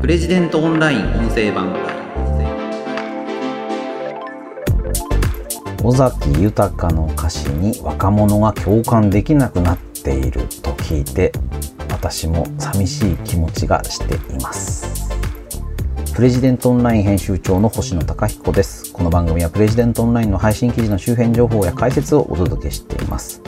プレジデントオンライン音声版。尾崎豊の歌詞に若者が共感できなくなっていると聞いて私も寂しい気持ちがしています。プレジデントオンライン編集長の星野貴彦です。この番組はプレジデントオンラインの配信記事の周辺情報や解説をお届けしています。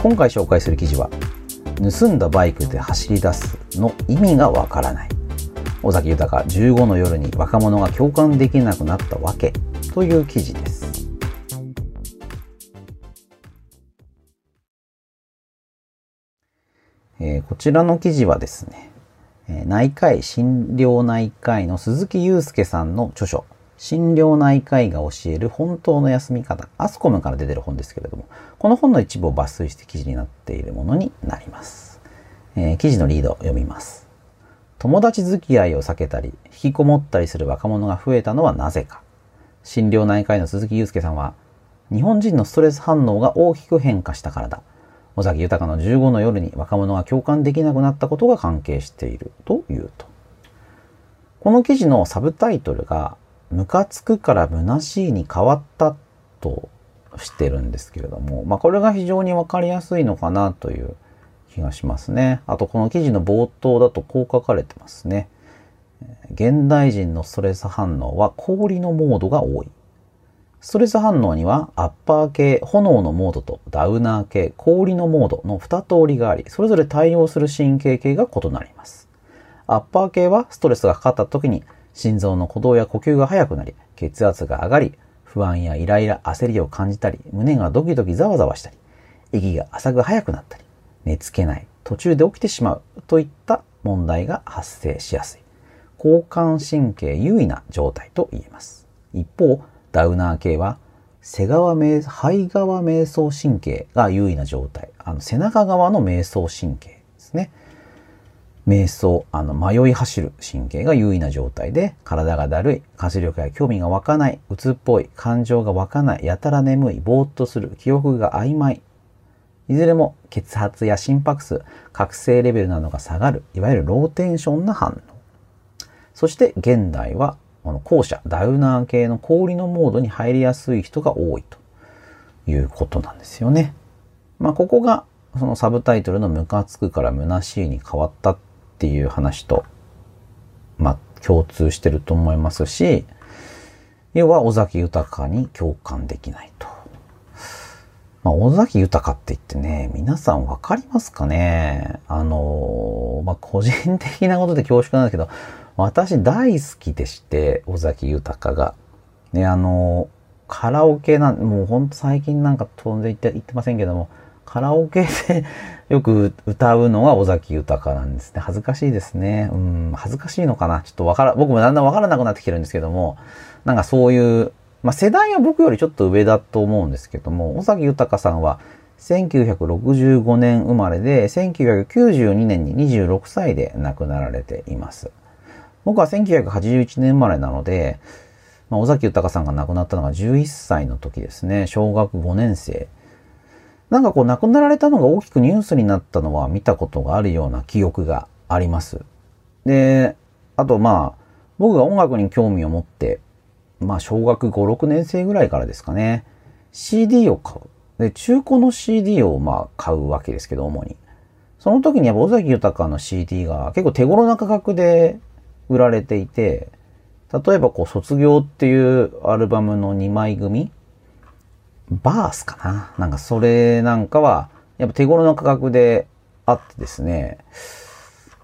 今回紹介する記事は盗んだバイクで走り出すの意味がわからない。尾崎豊15の夜に若者が共感できなくなったわけという記事ですえー、こちらの記事はですね、内科医診療内科医の鈴木祐介さんの著書、診療内科医が教える本当の休み方、アスコムから出てる本ですけれども、この本の一部を抜粋して記事になっているものになります。えー、記事のリードを読みます。友達付き合いを避けたり、引きこもったりする若者が増えたのはなぜか。診療内科医の鈴木祐介さんは、日本人のストレス反応が大きく変化したからだ。尾崎豊の15の夜に若者が共感できなくなったことが関係しているというと。この記事のサブタイトルが、ムカつくから虚しいに変わったとしてるんですけれども、まあこれが非常にわかりやすいのかなという気がしますね。あとこの記事の冒頭だとこう書かれてますね。現代人のストレス反応は氷のモードが多い。ストレス反応にはアッパー系、炎のモードとダウナー系、氷のモードの2通りがあり、それぞれ対応する神経系が異なります。アッパー系はストレスがかかった時に心臓の鼓動や呼吸が速くなり、血圧が上がり、不安やイライラ、焦りを感じたり、胸がドキドキざわざわしたり、息が浅く速くなったり、寝つけない、途中で起きてしまうといった問題が発生しやすい。交感神経優位な状態と言えます。一方、ダウナー系は背側瞑、肺側瞑想神経が優位な状態。あの、背中側の瞑想神経ですね。瞑想、あの、迷い走る神経が優位な状態で、体がだるい、活力や興味が湧かない、鬱っぽい、感情が湧かない、やたら眠い、ぼーっとする、記憶が曖昧。いずれも血圧や心拍数、覚醒レベルなどが下がる、いわゆるローテンションな反応。そして現代はこの後者、ダウナー系の氷のモードに入りやすい人が多いということなんですよね。まあ、ここがそのサブタイトルのムカつくから虚しいに変わったっていう話と、まあ、共通してると思いますし、要は尾崎豊に共感できないと。まあ、尾崎豊って言ってね、皆さんわかりますかね？あの、まあ、個人的なことで恐縮なんですけど、私大好きでして、尾崎豊が。ね、あの、カラオケなん、もうほんと最近なんか飛んで言って言ってませんけども、カラオケで よく歌うのが尾崎豊なんですね。恥ずかしいですね。うん、恥ずかしいのかな？ちょっとわから、僕もだんだんわからなくなってきてるんですけども、なんかそういう、まあ世代は僕よりちょっと上だと思うんですけども、尾崎豊さんは1965年生まれで、1992年に26歳で亡くなられています。僕は1981年生まれなので、まあ、尾崎豊さんが亡くなったのが11歳の時ですね。小学5年生。なんかこう亡くなられたのが大きくニュースになったのは見たことがあるような記憶があります。で、あとまあ、僕が音楽に興味を持って、まあ小学5、6年生ぐらいからですかね、CD を買う。で、中古の CD をまあ買うわけですけど、主に。その時にやっぱ尾崎豊の CD が結構手頃な価格で売られていて、例えばこう、卒業っていうアルバムの2枚組バースかななんかそれなんかは、やっぱ手頃な価格であってですね、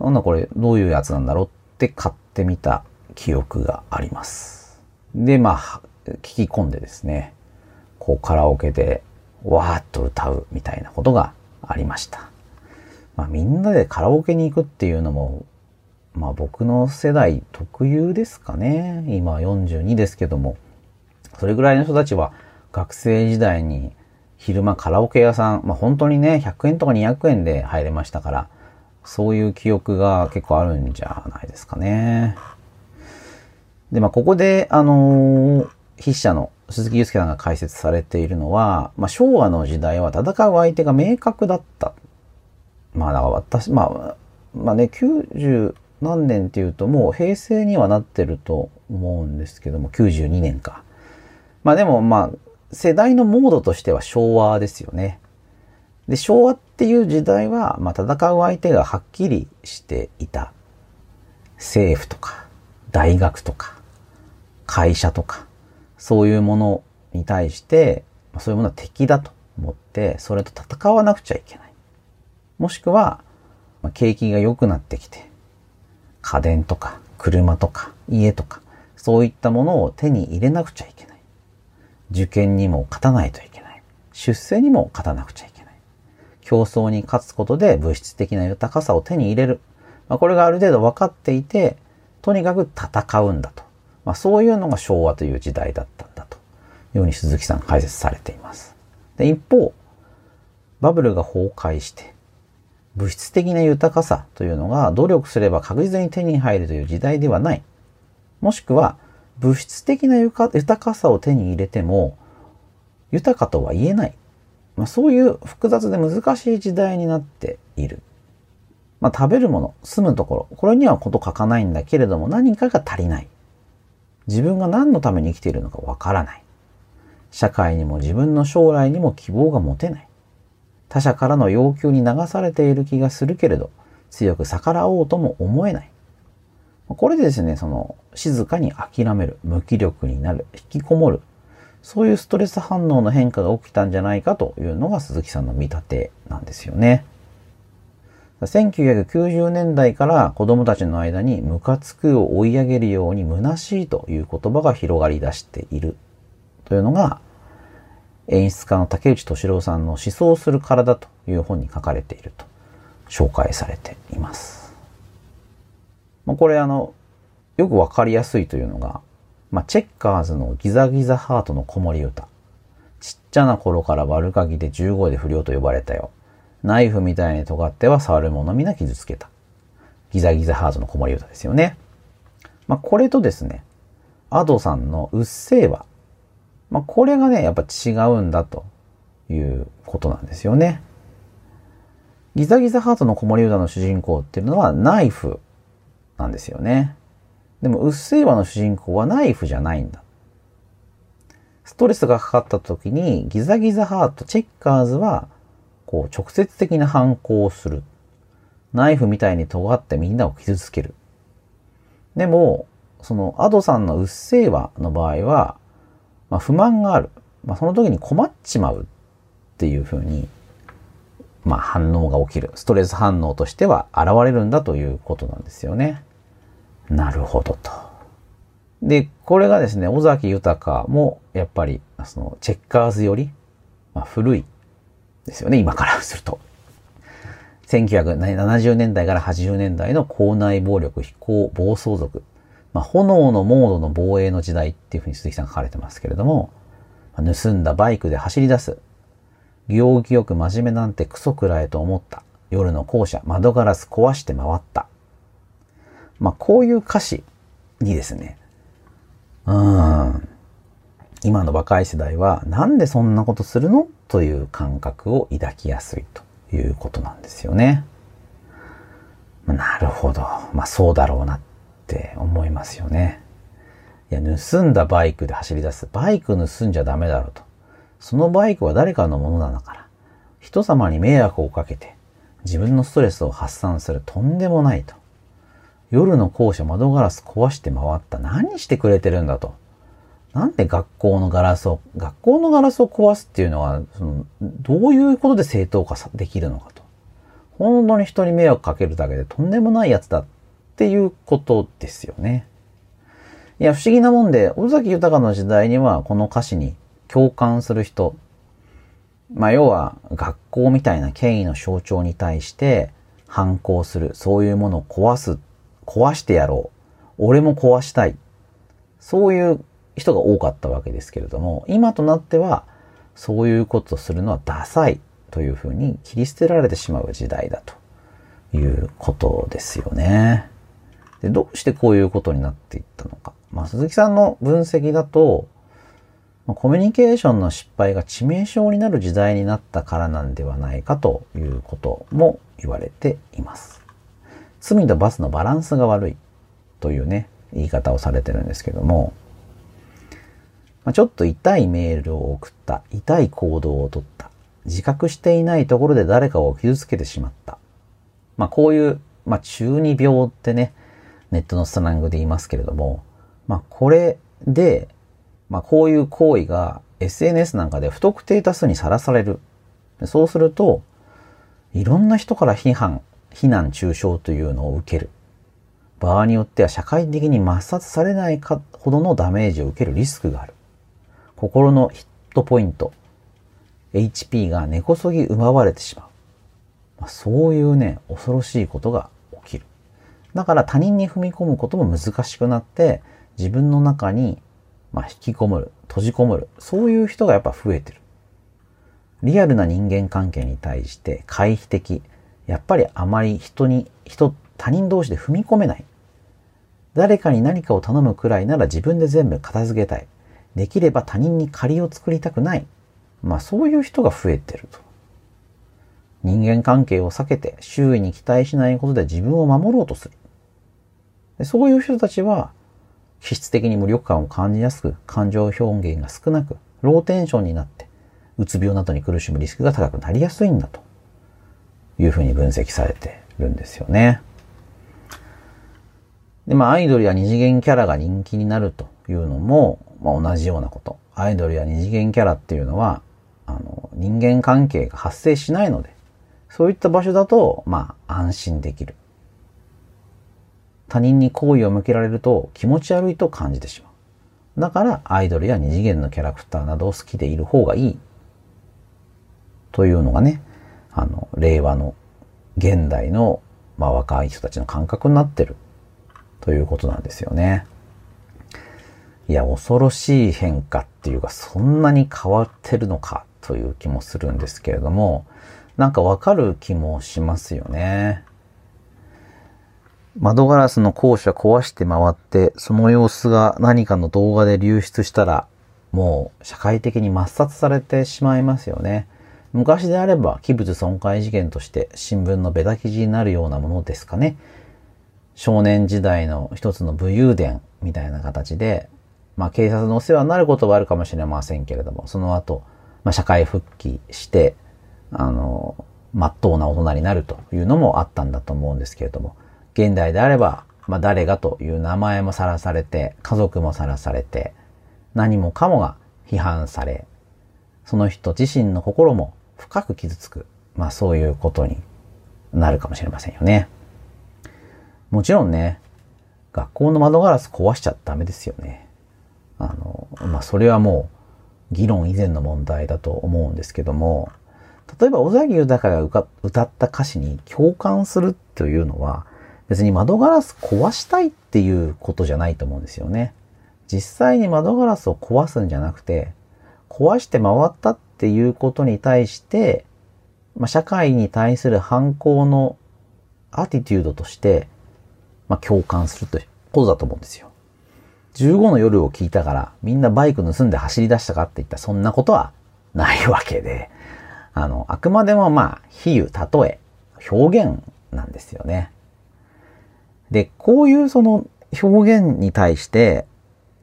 なんだこれどういうやつなんだろうって買ってみた記憶があります。で、まあ、聞き込んでですね、こうカラオケでわーっと歌うみたいなことがありました。まあみんなでカラオケに行くっていうのもまあ僕の世代特有ですかね。今42ですけども。それぐらいの人たちは学生時代に昼間カラオケ屋さん、まあ本当にね、100円とか200円で入れましたから、そういう記憶が結構あるんじゃないですかね。で、まあここで、あのー、筆者の鈴木祐介さんが解説されているのは、まあ昭和の時代は戦う相手が明確だった。まあだから私、まあ、まあね、90何年っていうともう平成にはなってると思うんですけども、92年か。まあでもまあ、世代のモードとしては昭和ですよね。で、昭和っていう時代は、まあ戦う相手がはっきりしていた。政府とか、大学とか、会社とか、そういうものに対して、そういうものは敵だと思って、それと戦わなくちゃいけない。もしくは、景気が良くなってきて、家電とか車とか家とか、そういったものを手に入れなくちゃいけない。受験にも勝たないといけない。出世にも勝たなくちゃいけない。競争に勝つことで物質的な豊かさを手に入れる。まあ、これがある程度分かっていて、とにかく戦うんだと。まあ、そういうのが昭和という時代だったんだと。いうように鈴木さん解説されています。で一方、バブルが崩壊して、物質的な豊かさというのが努力すれば確実に手に入るという時代ではない。もしくは物質的な豊かさを手に入れても豊かとは言えない。まあ、そういう複雑で難しい時代になっている。まあ、食べるもの、住むところ、これにはこと書かないんだけれども何かが足りない。自分が何のために生きているのかわからない。社会にも自分の将来にも希望が持てない。他者からの要求に流されている気がするけれど、強く逆らおうとも思えない。これでですね、その、静かに諦める、無気力になる、引きこもる、そういうストレス反応の変化が起きたんじゃないかというのが鈴木さんの見立てなんですよね。1990年代から子供たちの間にムカつくを追い上げるように虚しいという言葉が広がり出しているというのが演出家の竹内敏郎さんの思想する体という本に書かれていると紹介されています。まあ、これあの、よくわかりやすいというのが、まあ、チェッカーズのギザギザハートの子守歌。ちっちゃな頃から悪鍵で15で不良と呼ばれたよ。ナイフみたいに尖っては触る者皆傷つけた。ギザギザハートの子守歌ですよね。まあ、これとですね、アドさんのうっせぇわまあ、これがね、やっぱ違うんだということなんですよね。ギザギザハートの子守歌の主人公っていうのはナイフなんですよね。でも、うっせぇわの主人公はナイフじゃないんだ。ストレスがかかった時にギザギザハート、チェッカーズは、こう、直接的な反抗をする。ナイフみたいに尖ってみんなを傷つける。でも、その、アドさんのうっせぇわの場合は、まあ、不満がある。まあ、その時に困っちまうっていうふうに、まあ、反応が起きる。ストレス反応としては現れるんだということなんですよね。なるほどと。で、これがですね、尾崎豊も、やっぱり、その、チェッカーズより、まあ、古いですよね、今からすると。1970年代から80年代の校内暴力、非行、暴走族。まあ、炎のモードの防衛の時代っていうふうに鈴木さん書かれてますけれども、盗んだバイクで走り出す。行儀よく真面目なんてクソくらえと思った。夜の校舎、窓ガラス壊して回った。まあ、こういう歌詞にですね、うん、今の若い世代はなんでそんなことするの？という感覚を抱きやすいということなんですよね。なるほど。まあそうだろうなって思いますよね。いや、盗んだバイクで走り出す。バイク盗んじゃダメだろうと。そのバイクは誰かのものなのから。人様に迷惑をかけて、自分のストレスを発散するとんでもないと。夜の校舎窓ガラス壊して回った。何してくれてるんだと。なんで学校のガラスを、学校のガラスを壊すっていうのは、そのどういうことで正当化できるのかと。本当に人に迷惑かけるだけでとんでもないやつだっていうことですよね。いや、不思議なもんで、尾崎豊の時代にはこの歌詞に共感する人、まあ要は学校みたいな権威の象徴に対して反抗する、そういうものを壊す、壊してやろう。俺も壊したい。そういう人が多かったわけですけれども、今となってはそういうことをするのはダサいというふうに切り捨てられてしまう時代だということですよね。で、どうしてこういうことになっていったのか。まあ、鈴木さんの分析だと、コミュニケーションの失敗が致命傷になる時代になったからなんではないかということも言われています。罪と罰のバランスが悪いというね、言い方をされてるんですけども、まあ、ちょっと痛いメールを送った、痛い行動をとった、自覚していないところで誰かを傷つけてしまった。まあこういう、まあ中二病ってね、ネットのスラングで言いますけれども、まあこれで、まあこういう行為が SNS なんかで不特定多数にさらされる。そうすると、いろんな人から批判、非難中傷というのを受ける。場合によっては社会的に抹殺されないかほどのダメージを受けるリスクがある。心のヒットポイント、HP が根こそぎ奪われてしまう。まあ、そういうね、恐ろしいことが起きる。だから他人に踏み込むことも難しくなって、自分の中に、まあ、引きこもる、閉じこもる、そういう人がやっぱ増えてる。リアルな人間関係に対して回避的。やっぱりあまり人に、人、他人同士で踏み込めない。誰かに何かを頼むくらいなら自分で全部片付けたい。できれば他人に借りを作りたくない。まあそういう人が増えてると。人間関係を避けて周囲に期待しないことで自分を守ろうとする。でそういう人たちは気質的に無力感を感じやすく感情表現が少なくローテンションになってうつ病などに苦しむリスクが高くなりやすいんだというふうに分析されてるんですよね。で、まあアイドルや二次元キャラが人気になるというのも、まあ、同じようなこと。アイドルや二次元キャラっていうのはあの、人間関係が発生しないので、そういった場所だと、まあ、安心できる。他人に好意を向けられると気持ち悪いと感じてしまう。だから、アイドルや二次元のキャラクターなどを好きでいる方がいい。というのがね、あの、令和の、現代の、まあ、若い人たちの感覚になってる。ということなんですよね。いや、恐ろしい変化っていうか、そんなに変わってるのかという気もするんですけれども、なんかわかる気もしますよね。窓ガラスの校舎壊して回って、その様子が何かの動画で流出したら、もう社会的に抹殺されてしまいますよね。昔であれば器物損壊事件として新聞のベタ記事になるようなものですかね。少年時代の一つの武勇伝みたいな形で、まあ警察のお世話になることはあるかもしれませんけれども、その後、まあ、社会復帰して、あの、まっとうな大人になるというのもあったんだと思うんですけれども、現代であれば、まあ、誰がという名前もさらされて、家族もさらされて、何もかもが批判され、その人自身の心も深く傷つく。まあそういうことになるかもしれませんよね。もちろんね、学校の窓ガラス壊しちゃダメですよね。あの、まあそれはもう議論以前の問題だと思うんですけども、例えば、尾崎豊が歌った歌詞に共感するというのは、別に窓ガラス壊したいっていうことじゃないと思うんですよね。実際に窓ガラスを壊すんじゃなくて、壊して回ったっていうことに対して、まあ、社会に対する反抗のアティテュードとして、まあ、共感するということだと思うんですよ。15の夜を聞いたからみんなバイク盗んで走り出したかって言ったらそんなことはないわけで、あの、あくまでもまあ、比喩、例え、表現なんですよね。で、こういうその表現に対して、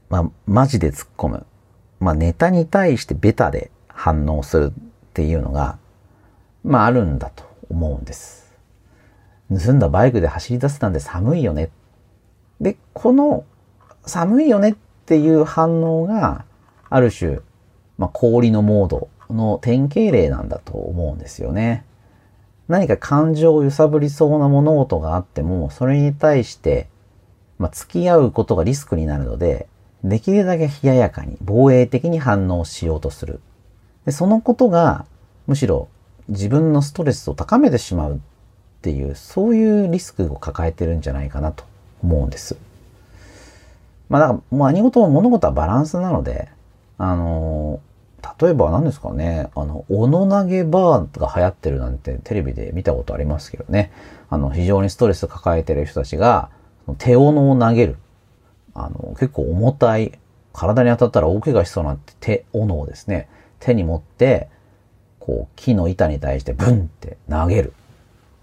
まあ、マジで突っ込む。まあ、ネタに対してベタで反応するっていうのが、まあ、あるんだと思うんです。盗んだバイクで走り出すなんて寒いよね。で、この寒いよねっていう反応が、ある種、まあ、氷のモードの典型例なんだと思うんですよね。何か感情を揺さぶりそうな物事があっても、それに対して、まあ、付き合うことがリスクになるので、できるだけ冷ややかに、防衛的に反応しようとする。でそのことが、むしろ自分のストレスを高めてしまうっていう、そういうリスクを抱えてるんじゃないかなと思うんです。まあだから、何事も物事はバランスなので、あのー、例えば何ですかね、あの、斧投げバーが流行ってるなんてテレビで見たことありますけどね、あの、非常にストレス抱えてる人たちが、手斧を投げる。あの、結構重たい、体に当たったら大怪我しそうな手斧をですね、手に持って、こう、木の板に対してブンって投げる。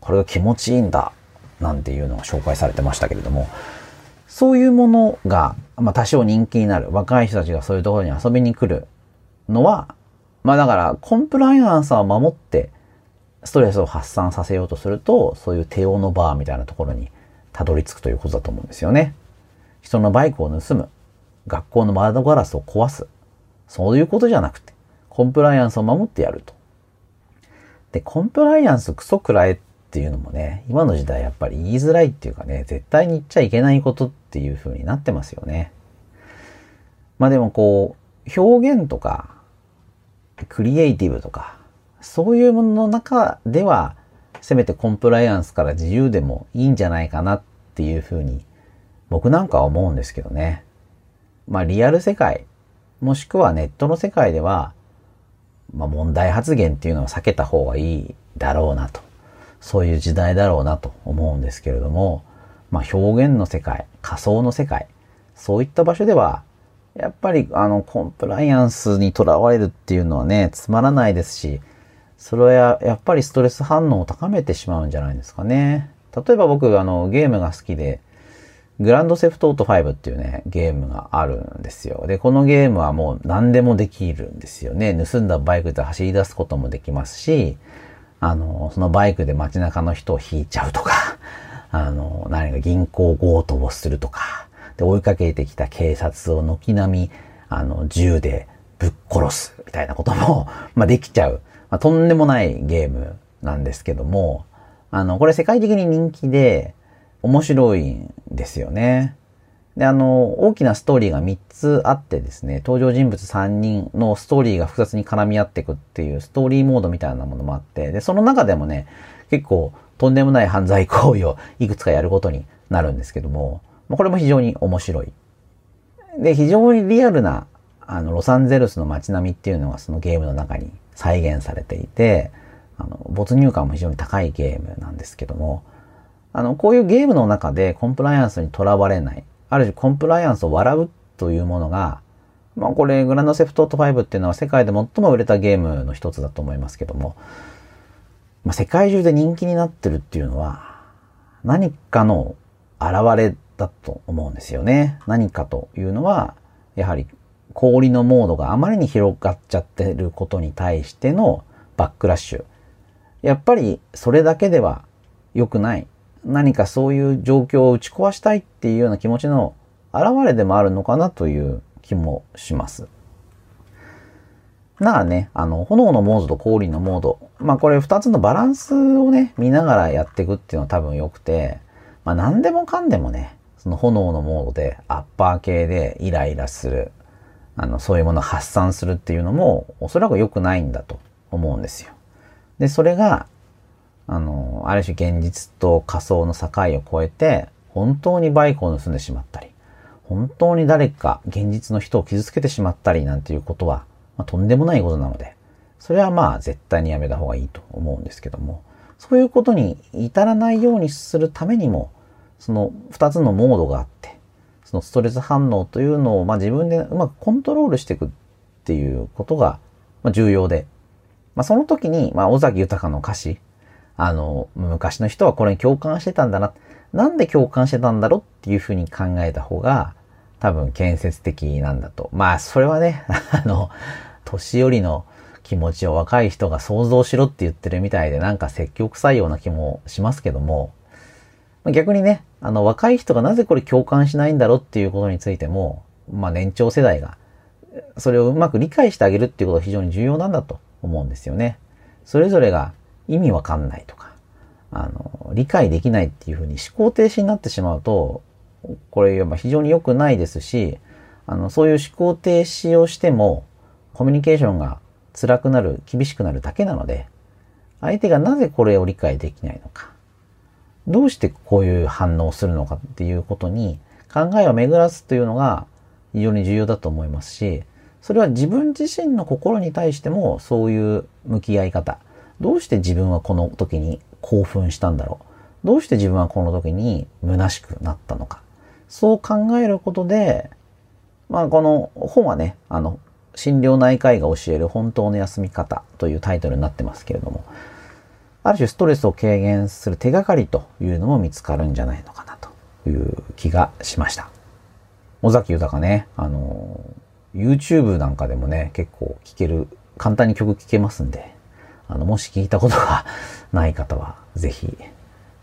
これが気持ちいいんだ。なんていうのが紹介されてましたけれども、そういうものが、まあ多少人気になる。若い人たちがそういうところに遊びに来るのは、まあだからコンプライアンスを守ってストレスを発散させようとすると、そういう手用のバーみたいなところにたどり着くということだと思うんですよね。人のバイクを盗む。学校の窓ガラスを壊す。そういうことじゃなくて、コンプライアンスを守ってやると。で、コンプライアンスクソくらえっていうのもね、今の時代やっぱり言いづらいっていうかね、絶対に言っちゃいけないことっていう風になってますよね。まあでもこう、表現とか、クリエイティブとか、そういうものの中では、せめてコンプライアンスから自由でもいいんじゃないかなっていうふうに、僕なんかは思うんですけどね。まあリアル世界、もしくはネットの世界では、まあ問題発言っていうのは避けた方がいいだろうなと。そういう時代だろうなと思うんですけれども、まあ表現の世界、仮想の世界、そういった場所では、やっぱりあのコンプライアンスにとらわれるっていうのはね、つまらないですし、それはやっぱりストレス反応を高めてしまうんじゃないですかね。例えば僕、あの、ゲームが好きで、グランドセフトオート5っていうね、ゲームがあるんですよ。で、このゲームはもう何でもできるんですよね。盗んだバイクで走り出すこともできますし、あの、そのバイクで街中の人を引いちゃうとか、あの、何か銀行強盗をするとか、で、追いかけてきた警察を軒並み、あの、銃でぶっ殺すみたいなことも、ま、できちゃう。まあ、とんでもないゲームなんですけども、あの、これ世界的に人気で面白いんですよね。で、あの、大きなストーリーが3つあってですね、登場人物3人のストーリーが複雑に絡み合っていくっていうストーリーモードみたいなものもあって、で、その中でもね、結構とんでもない犯罪行為をいくつかやることになるんですけども、これも非常に面白い。で、非常にリアルな、あの、ロサンゼルスの街並みっていうのがそのゲームの中に再現されていて、あの、没入感も非常に高いゲームなんですけども、あの、こういうゲームの中でコンプライアンスにとらわれない、ある種コンプライアンスを笑うというものが、まあこれ、グランドセフトオート5っていうのは世界で最も売れたゲームの一つだと思いますけども、まあ、世界中で人気になってるっていうのは、何かの現れだと思うんですよね。何かというのは、やはり氷のモードがあまりに広がっちゃってることに対してのバックラッシュ。やっぱりそれだけでは良くない。何かそういう状況を打ち壊したいっていうような気持ちの表れでもあるのかなという気もします。ならね、あの、炎のモードと氷のモード。まあこれ二つのバランスをね、見ながらやっていくっていうのは多分良くて、まあ何でもかんでもね、その炎のモードでアッパー系でイライラする。あの、そういうものを発散するっていうのも、おそらく良くないんだと思うんですよ。で、それが、あの、ある種現実と仮想の境を超えて、本当にバイクを盗んでしまったり、本当に誰か現実の人を傷つけてしまったりなんていうことは、まあ、とんでもないことなので、それはまあ絶対にやめた方がいいと思うんですけども、そういうことに至らないようにするためにも、その二つのモードがあって、そのストレス反応というのを、まあ、自分でうまくコントロールしていくっていうことが、重要で、まあ、その時に、まあ、尾崎豊の歌詞、あの、昔の人はこれに共感してたんだな。なんで共感してたんだろうっていうふうに考えた方が、多分建設的なんだと。まあ、それはね、あの、年寄りの気持ちを若い人が想像しろって言ってるみたいで、なんか積極臭いような気もしますけども、逆にね、あの、若い人がなぜこれ共感しないんだろうっていうことについても、まあ年長世代が、それをうまく理解してあげるっていうことが非常に重要なんだと思うんですよね。それぞれが意味わかんないとか、あの、理解できないっていうふうに思考停止になってしまうと、これ非常に良くないですし、あの、そういう思考停止をしても、コミュニケーションが辛くなる、厳しくなるだけなので、相手がなぜこれを理解できないのか、どうしてこういう反応をするのかっていうことに考えを巡らすというのが非常に重要だと思いますし、それは自分自身の心に対してもそういう向き合い方。どうして自分はこの時に興奮したんだろう。どうして自分はこの時に虚しくなったのか。そう考えることで、まあこの本はね、あの、心療内科医が教える本当の休み方というタイトルになってますけれども、ある種ストレスを軽減する手がかりというのも見つかるんじゃないのかなという気がしました。尾崎豊ね、あの、YouTube なんかでもね、結構聴ける、簡単に曲聴けますんで、あの、もし聞いたことがない方は、ぜひ、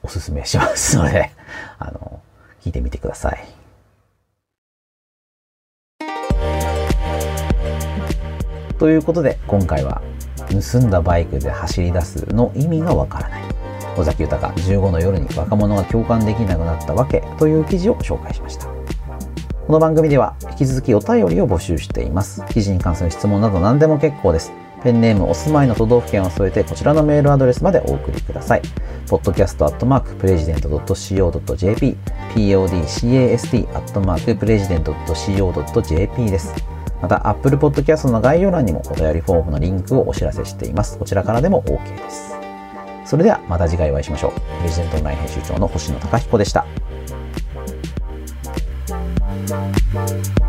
おすすめしますので、あの、聞いてみてください。ということで、今回は、盗んだバイクで走り出すの意味がわからない。尾崎豊15の夜に若者が共感できなくなったわけという記事を紹介しました。この番組では引き続きお便りを募集しています。記事に関する質問など何でも結構です。ペンネームお住まいの都道府県を添えてこちらのメールアドレスまでお送りください。podcast.president.co.jp podcast.president.co.jp です。また、Apple Podcast の概要欄にもお便りフォームのリンクをお知らせしています。こちらからでも OK です。それではまた次回お会いしましょう。レジデントオンライン編集長の星野貴彦でした。Thank you.